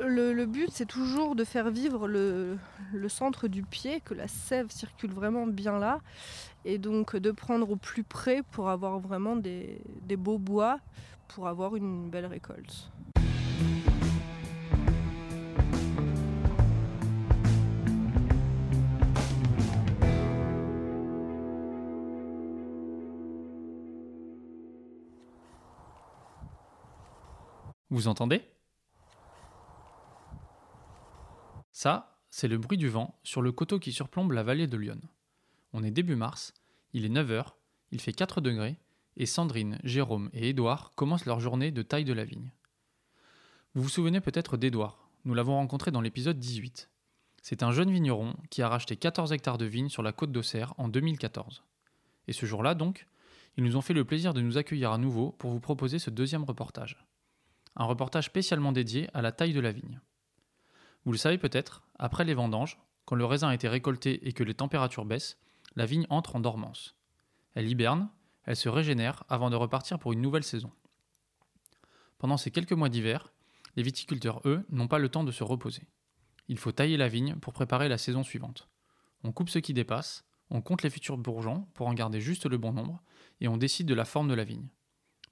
le, but, c'est toujours de faire vivre le, centre du pied, que la sève circule vraiment bien là, et donc de prendre au plus près pour avoir vraiment des beaux bois, pour avoir une belle récolte. Vous entendez? Ça, c'est le bruit du vent sur le coteau qui surplombe la vallée de Lyon. On est début mars, il est 9h, il fait 4 degrés, et Sandrine, Jérôme et Édouard commencent leur journée de taille de la vigne. Vous vous souvenez peut-être d'Édouard, nous l'avons rencontré dans l'épisode 18. C'est un jeune vigneron qui a racheté 14 hectares de vignes sur la côte d'Auxerre en 2014. Et ce jour-là, donc, ils nous ont fait le plaisir de nous accueillir à nouveau pour vous proposer ce deuxième reportage. Un reportage spécialement dédié à la taille de la vigne. Vous le savez peut-être, après les vendanges, quand le raisin a été récolté et que les températures baissent, la vigne entre en dormance. Elle hiberne, elle se régénère avant de repartir pour une nouvelle saison. Pendant ces quelques mois d'hiver, les viticulteurs, eux, n'ont pas le temps de se reposer. Il faut tailler la vigne pour préparer la saison suivante. On coupe ce qui dépasse, on compte les futurs bourgeons pour en garder juste le bon nombre, et on décide de la forme de la vigne.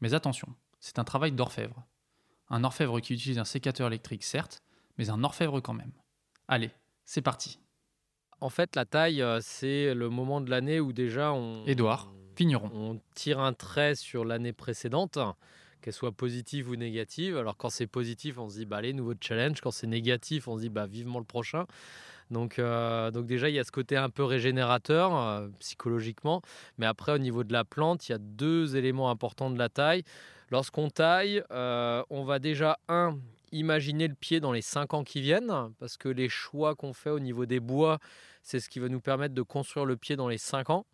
Mais attention, c'est un travail d'orfèvre. Un orfèvre qui utilise un sécateur électrique, certes, mais un orfèvre quand même. Allez, c'est parti. En fait, la taille, euh, c'est le moment de l'année où déjà on. Édouard, vigneron. On tire un trait sur l'année précédente, qu'elle soit positive ou négative. Alors quand c'est positif, on se dit bah allez, nouveau challenge. Quand c'est négatif, on se dit bah vivement le prochain. Donc, euh, donc déjà, il y a ce côté un peu régénérateur euh, psychologiquement. Mais après, au niveau de la plante, il y a deux éléments importants de la taille. Lorsqu'on taille, euh, on va déjà, un, imaginer le pied dans les 5 ans qui viennent, parce que les choix qu'on fait au niveau des bois, c'est ce qui va nous permettre de construire le pied dans les 5 ans.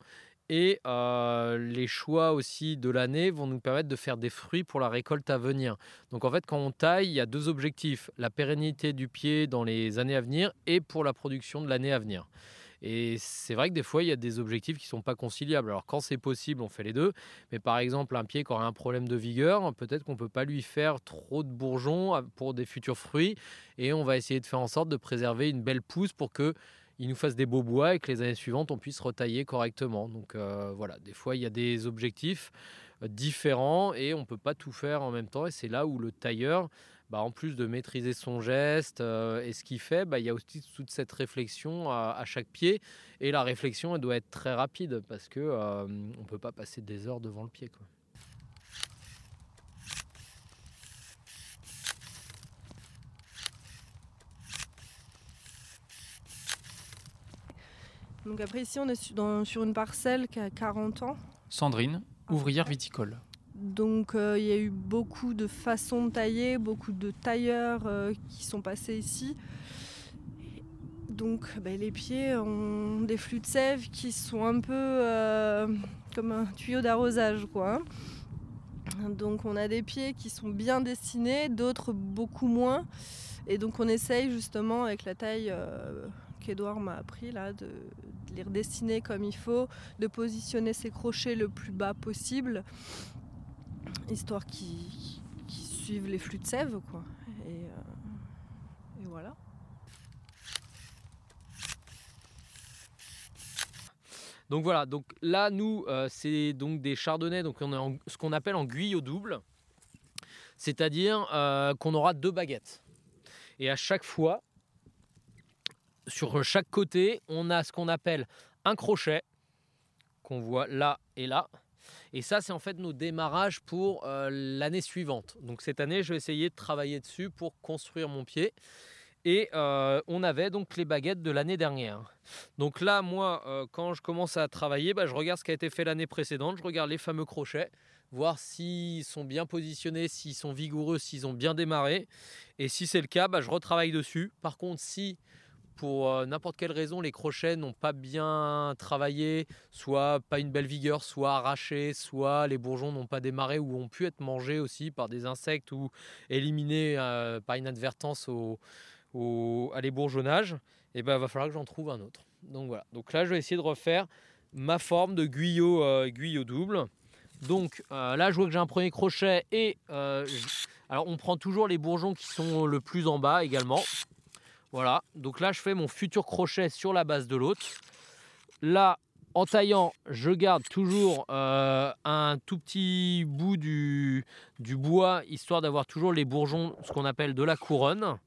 Et euh, les choix aussi de l'année vont nous permettre de faire des fruits pour la récolte à venir. Donc en fait, quand on taille, il y a deux objectifs. La pérennité du pied dans les années à venir et pour la production de l'année à venir. Et c'est vrai que des fois, il y a des objectifs qui ne sont pas conciliables. Alors quand c'est possible, on fait les deux. Mais par exemple, un pied qui aurait un problème de vigueur, peut-être qu'on ne peut pas lui faire trop de bourgeons pour des futurs fruits. Et on va essayer de faire en sorte de préserver une belle pousse pour que il nous fasse des beaux bois et que les années suivantes, on puisse retailler correctement. Donc euh, voilà, des fois, il y a des objectifs euh, différents et on ne peut pas tout faire en même temps. Et c'est là où le tailleur, bah, en plus de maîtriser son geste euh, et ce qu'il fait, bah, il y a aussi toute cette réflexion à, à, chaque pied. Et la réflexion, elle doit être très rapide parce qu'on ne peut pas passer des heures devant le pied. Quoi. Donc après ici on est sur, une parcelle qui a 40 ans. Sandrine, ouvrière viticole. Donc euh, il y a eu beaucoup de façons de tailler, beaucoup de tailleurs euh, qui sont passés ici. Donc bah, les pieds ont des flux de sève qui sont un peu euh, comme un tuyau d'arrosage quoi. Hein. Donc on a des pieds qui sont bien dessinés, d'autres beaucoup moins. Et donc on essaye justement avec la taille qu'Edouard m'a appris là, de, les redessiner comme il faut, de positionner ses crochets le plus bas possible, histoire qu'ils qu suivent les flux de sève. Quoi. Et, euh, voilà. Donc voilà, donc là nous euh, c'est donc des chardonnays, donc on est en, ce qu'on appelle en guyot double, c'est-à-dire euh, qu'on aura deux baguettes. Et à chaque fois, sur chaque côté, on a ce qu'on appelle un crochet qu'on voit là et là. Et ça, c'est en fait nos démarrages pour euh, l'année suivante. Donc cette année, je vais essayer de travailler dessus pour construire mon pied. Et euh, on avait donc les baguettes de l'année dernière. Donc là, moi, euh, quand je commence à travailler, bah, je regarde ce qui a été fait l'année précédente, je regarde les fameux crochets, voir s'ils sont bien positionnés, s'ils sont vigoureux, s'ils ont bien démarré. Et si c'est le cas, bah, je retravaille dessus. Par contre, si pour euh, n'importe quelle raison, les crochets n'ont pas bien travaillé, soit pas une belle vigueur, soit arrachés, soit les bourgeons n'ont pas démarré ou ont pu être mangés aussi par des insectes ou éliminés euh, par inadvertance au, au, à l'ébourgeonnage, et eh ben va falloir que j'en trouve un autre. Donc voilà. Donc là, je vais essayer de refaire ma forme de guyot, euh, double. Donc là, je vois que j'ai un premier crochet et alors on prend toujours les bourgeons qui sont le plus en bas également. Voilà, donc là je fais mon futur crochet sur la base de l'autre. Là, en taillant, je garde toujours euh, un tout petit bout du, du bois, histoire d'avoir toujours les bourgeons, ce qu'on appelle de la couronne.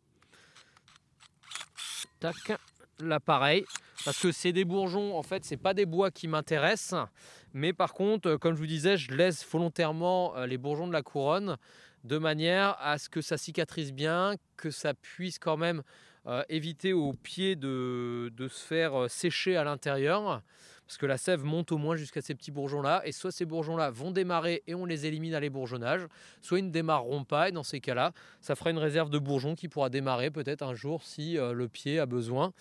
Tac, là pareil, parce que c'est des bourgeons, en fait, c'est pas des bois qui m'intéressent, mais par contre, euh, comme je vous disais, je laisse volontairement euh, les bourgeons de la couronne de manière à ce que ça cicatrise bien, que ça puisse quand même éviter au pied de, de se faire sécher à l'intérieur parce que la sève monte au moins jusqu'à ces petits bourgeons-là, et soit ces bourgeons-là vont démarrer et on les élimine à l'ébourgeonnage, soit ils ne démarreront pas, et dans ces cas-là, ça fera une réserve de bourgeons qui pourra démarrer peut-être un jour si euh, le pied a besoin.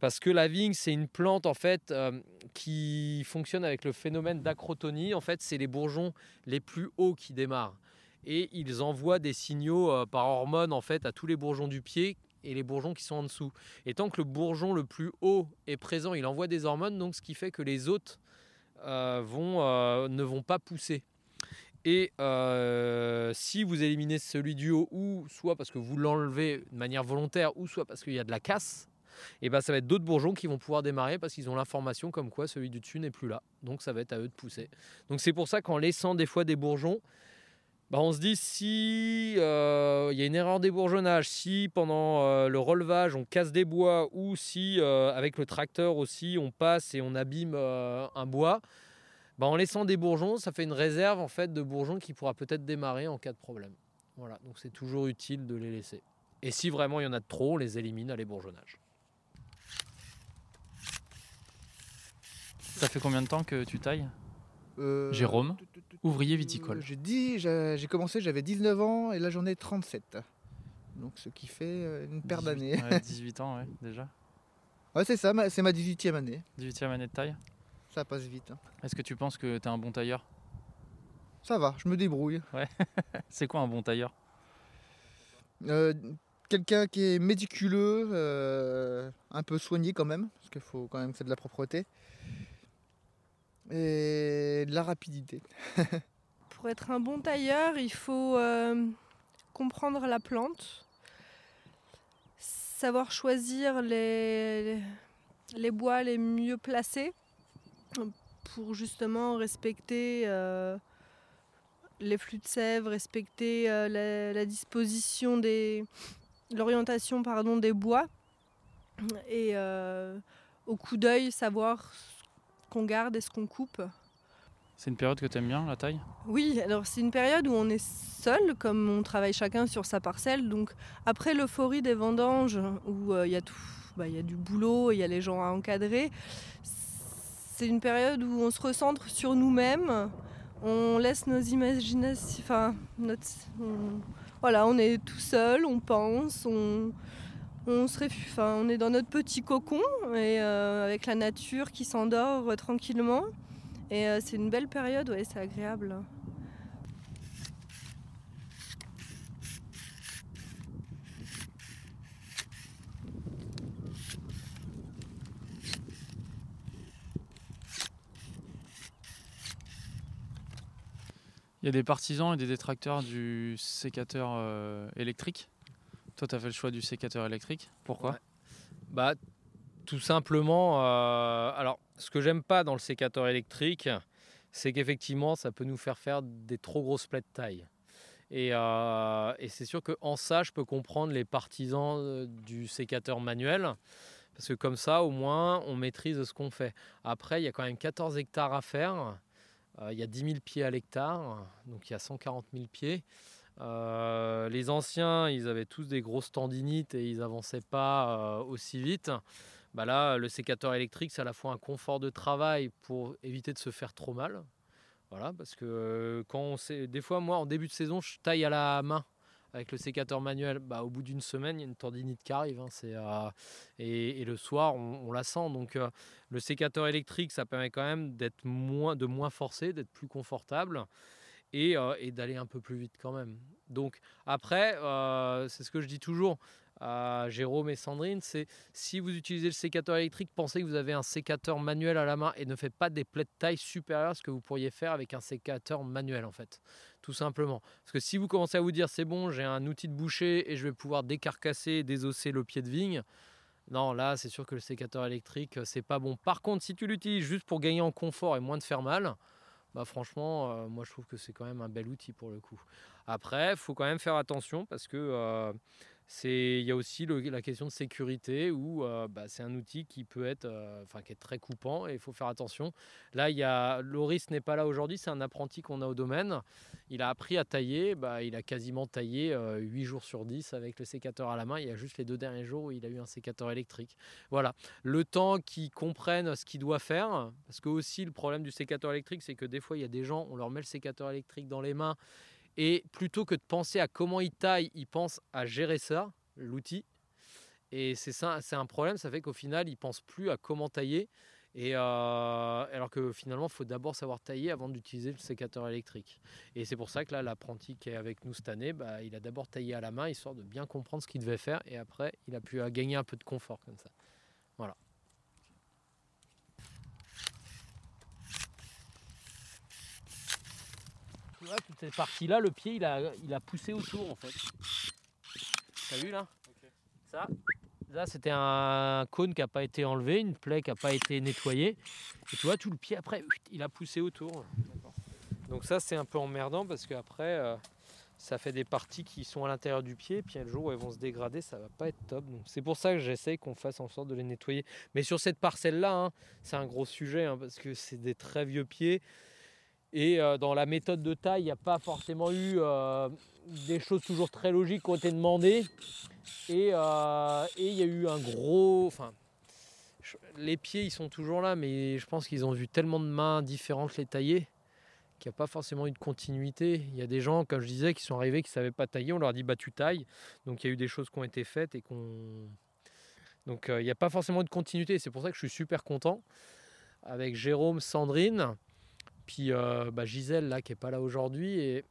Parce que la vigne, c'est une plante en fait euh, qui fonctionne avec le phénomène d'acrotonie. En fait, c'est les bourgeons les plus hauts qui démarrent. Et ils envoient des signaux euh, par hormones en fait à tous les bourgeons du pied et les bourgeons qui sont en dessous. Et tant que le bourgeon le plus haut est présent, il envoie des hormones, donc ce qui fait que les autres euh, vont, euh, ne vont pas pousser. Et euh, si vous éliminez celui du haut, ou soit parce que vous l'enlevez de manière volontaire, ou soit parce qu'il y a de la casse, et ben ça va être d'autres bourgeons qui vont pouvoir démarrer parce qu'ils ont l'information comme quoi celui du dessus n'est plus là. Donc ça va être à eux de pousser. Donc c'est pour ça qu'en laissant des fois des bourgeons, bah, on se dit si euh, il y a une erreur d'ébourgeonnage, si pendant euh, le relevage on casse des bois ou si euh, avec le tracteur aussi on passe et on abîme un bois, bah, en laissant des bourgeons, ça fait une réserve en fait de bourgeons qui pourra peut-être démarrer en cas de problème. Voilà, donc c'est toujours utile de les laisser. Et si vraiment il y en a de trop, on les élimine à l'ébourgeonnage. Ça fait combien de temps que tu tailles? Jérôme Ouvrier viticole. J'ai dit, j'ai commencé, j'avais 19 ans et là j'en ai 37. Donc ce qui fait euh, une paire d'années. 18 ans, ouais, déjà. Ouais, c'est ça, c'est ma 18e année. 18e année de taille Ça passe vite. Hein. Est-ce que tu penses que tu es un bon tailleur? Ça va, je me débrouille. Ouais. c'est quoi un bon tailleur? Euh, Quelqu'un qui est médiculeux, euh, un peu soigné quand même, parce qu'il faut quand même que c'est de la propreté et de la rapidité. Pour être un bon tailleur, il faut euh, comprendre la plante, savoir choisir les, les bois les mieux placés pour justement respecter euh, les flux de sève, respecter euh, la, disposition des l'orientation pardon des bois et au coup d'œil savoir qu'on garde et ce qu'on coupe. C'est une période que tu aimes bien, la taille? Oui, alors c'est une période où on est seul, comme on travaille chacun sur sa parcelle. Donc après l'euphorie des vendanges, où euh, il y a tout, bah, y a du boulot, il y a les gens à encadrer, c'est une période où on se recentre sur nous-mêmes, on laisse nos imaginations, enfin, notre, voilà, on est tout seul, on pense, on, on, se enfin, on est dans notre petit cocon et euh, avec la nature qui s'endort euh, tranquillement. Et euh, c'est une belle période, ouais, c'est agréable. Il y a des partisans et des détracteurs du sécateur électrique? Toi, tu as fait le choix du sécateur électrique. Pourquoi Bah, tout simplement. Euh, alors, ce que j'aime pas dans le sécateur électrique, c'est qu'effectivement, ça peut nous faire faire des trop grosses plaies de taille. Et, euh, c'est sûr qu'en ça, je peux comprendre les partisans euh, du sécateur manuel. Parce que comme ça, au moins, on maîtrise ce qu'on fait. Après, il y a quand même 14 hectares à faire. il y a 10 000 pieds à l'hectare. Donc, il y a 140 000 pieds. Euh, les anciens, ils avaient tous des grosses tendinites et ils n'avançaient pas euh, aussi vite. Bah là, le sécateur électrique, c'est à la fois un confort de travail pour éviter de se faire trop mal. Voilà, parce que euh, quand on des fois, moi, en début de saison, je taille à la main avec le sécateur manuel. Bah, au bout d'une semaine, il y a une tendinite qui arrive. Hein, et, le soir, on, la sent. Donc, le sécateur électrique, ça permet quand même d'être moins, de moins forcé, d'être plus confortable. Euh, et, d'aller un peu plus vite quand même. Donc après, euh, c'est ce que je dis toujours, à Jérôme et Sandrine, c'est si vous utilisez le sécateur électrique, pensez que vous avez un sécateur manuel à la main et ne faites pas des plaies de taille supérieures à ce que vous pourriez faire avec un sécateur manuel en fait. Tout simplement. Parce que si vous commencez à vous dire c'est bon, j'ai un outil de boucher et je vais pouvoir décarcasser, désosser le pied de vigne, non, là, c'est sûr que le sécateur électrique, c'est pas bon. Par contre, si tu l'utilises juste pour gagner en confort et moins de faire mal, bah franchement, euh, moi je trouve que c'est quand même un bel outil pour le coup. Après, il faut quand même faire attention parce que euh, il y a aussi la question de sécurité où bah, c'est un outil qui peut être, enfin qui est très coupant et il faut faire attention. Là, il y a Loris n'est pas là aujourd'hui, c'est un apprenti qu'on a au domaine. Il a appris à tailler, bah, il a quasiment taillé 8 euh, jours sur 10 avec le sécateur à la main. Il y a juste les deux derniers jours où il a eu un sécateur électrique. Voilà, le temps qu'il comprenne ce qu'il doit faire, parce que aussi le problème du sécateur électrique, c'est que des fois il y a des gens, on leur met le sécateur électrique dans les mains et plutôt que de penser à comment il taille, il pense à gérer ça, l'outil. Et c'est ça, c'est un problème. Ça fait qu'au final, il pense plus à comment tailler. Et euh, alors que finalement, il faut d'abord savoir tailler avant d'utiliser le sécateur électrique. Et c'est pour ça que là, l'apprenti qui est avec nous cette année, bah, il a d'abord taillé à la main, histoire de bien comprendre ce qu'il devait faire. Et après, il a pu gagner un peu de confort comme ça. Voilà. Toutes ces parties-là, le pied, il a, il a poussé autour en fait. T'as vu là? Ça, là c'était un cône qui n'a pas été enlevé, une plaie qui n'a pas été nettoyée. Et tu vois, tout le pied après, il a poussé autour. Donc ça, c'est un peu emmerdant parce qu'après, euh, ça fait des parties qui sont à l'intérieur du pied. Puis le jour où elles vont se dégrader, ça va pas être top. c'est pour ça que j'essaie qu'on fasse en sorte de les nettoyer. Mais sur cette parcelle-là, hein, c'est un gros sujet hein, parce que c'est des très vieux pieds. Et euh, dans la méthode de taille, il n'y a pas forcément eu euh, des choses toujours très logiques qui ont été demandées. Euh, et il y a eu un gros. Enfin, les pieds, ils sont toujours là, mais je pense qu'ils ont vu tellement de mains différentes les tailler qu'il n'y a pas forcément eu de continuité. Il y a des gens, comme je disais, qui sont arrivés, qui ne savaient pas tailler. On leur a dit, bah tu tailles. Donc il y a eu des choses qui ont été faites et qu'on. Donc il n'y a pas forcément de continuité. C'est pour ça que je suis super content. Avec Jérôme, Sandrine, puis euh, bah, Gisèle, là, qui n'est pas là aujourd'hui, et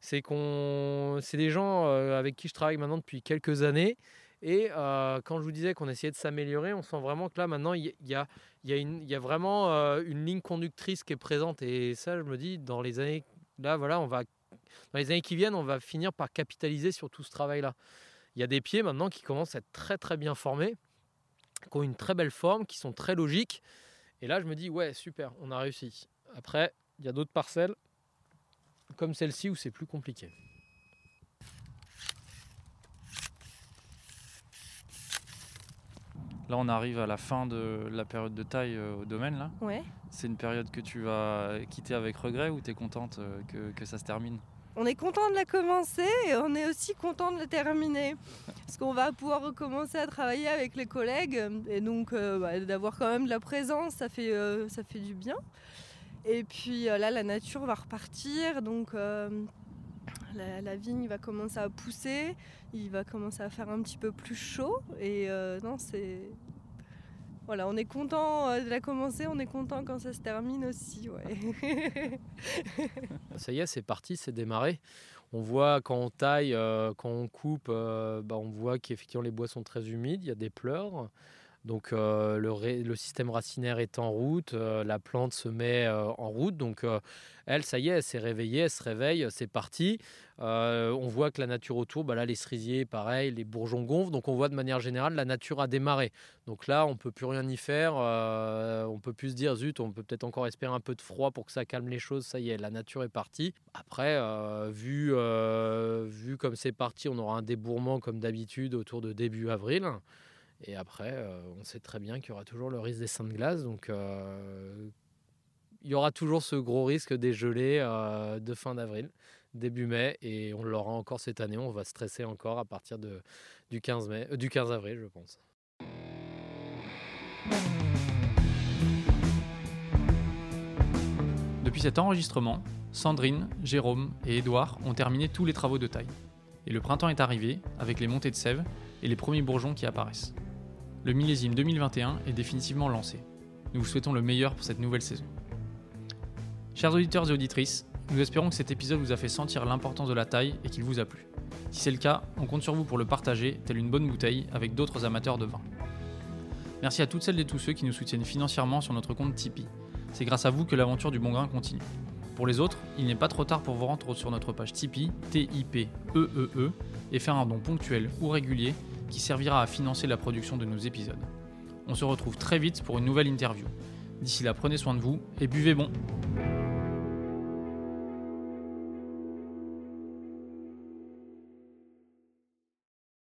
c'est qu'on, c'est des gens euh, avec qui je travaille maintenant depuis quelques années. Et euh, quand je vous disais qu'on essayait de s'améliorer, on sent vraiment que là, maintenant, il y, a, y, a vraiment une ligne conductrice qui est présente. Et ça, je me dis, dans les années, là, voilà, on va, dans les années qui viennent, on va finir par capitaliser sur tout ce travail-là. Il y a des pieds maintenant qui commencent à être très très bien formés, qui ont une très belle forme, qui sont très logiques. Et là, je me dis, ouais, super, on a réussi. Après, il y a d'autres parcelles, comme celle-ci, où c'est plus compliqué. Là, on arrive à la fin de la période de taille euh, au domaine. Là. Ouais. C'est une période que tu vas quitter avec regret ou tu es contente euh, que, ça se termine? On est content de la commencer et on est aussi content de la terminer. Parce qu'on va pouvoir recommencer à travailler avec les collègues. Et donc, euh, bah, d'avoir quand même de la présence, ça fait, ça fait du bien. Et puis euh, là, la nature va repartir, donc euh, la, vigne va commencer à pousser, il va commencer à faire un petit peu plus chaud. Et euh, non, c'est. Voilà, on est content de la commencer, on est content quand ça se termine aussi. Ça y est, c'est parti, c'est démarré. On voit quand on taille, quand on coupe, bah, on voit qu'effectivement les bois sont très humides, il y a des pleurs. Donc euh, le, système racinaire est en route, euh, la plante se met euh, en route. Donc elle, ça y est, elle s'est réveillée, elle se réveille, c'est parti. on voit que la nature autour, bah là les cerisiers, pareil, les bourgeons gonflent. Donc on voit de manière générale la nature a démarré. Donc là, on peut plus rien y faire. on peut plus se dire zut, on peut peut-être encore espérer un peu de froid pour que ça calme les choses. Ça y est, la nature est partie. Après, vu, vu comme c'est parti, on aura un débourrement comme d'habitude autour de début avril. Et après, euh, on sait très bien qu'il y aura toujours le risque des seins de glace. Donc, euh, il y aura toujours ce gros risque des gelées euh, de fin d'avril, début mai. Et on l'aura encore cette année. On va stresser encore à partir de, du, 15 mai, du 15 avril, je pense. Depuis cet enregistrement, Sandrine, Jérôme et Édouard ont terminé tous les travaux de taille. Et le printemps est arrivé, avec les montées de sève et les premiers bourgeons qui apparaissent le millésime 2021 est définitivement lancé. Nous vous souhaitons le meilleur pour cette nouvelle saison. Chers auditeurs et auditrices, nous espérons que cet épisode vous a fait sentir l'importance de la taille et qu'il vous a plu. Si c'est le cas, on compte sur vous pour le partager, tel une bonne bouteille, avec d'autres amateurs de vin. Merci à toutes celles et tous ceux qui nous soutiennent financièrement sur notre compte Tipeee. C'est grâce à vous que l'aventure du bon grain continue. Pour les autres, il n'est pas trop tard pour vous rendre sur notre page Tipeee, T-I-P-E-E-E, e, et faire un don ponctuel ou régulier qui servira à financer la production de nos épisodes. On se retrouve très vite pour une nouvelle interview. D'ici là, prenez soin de vous et buvez bon.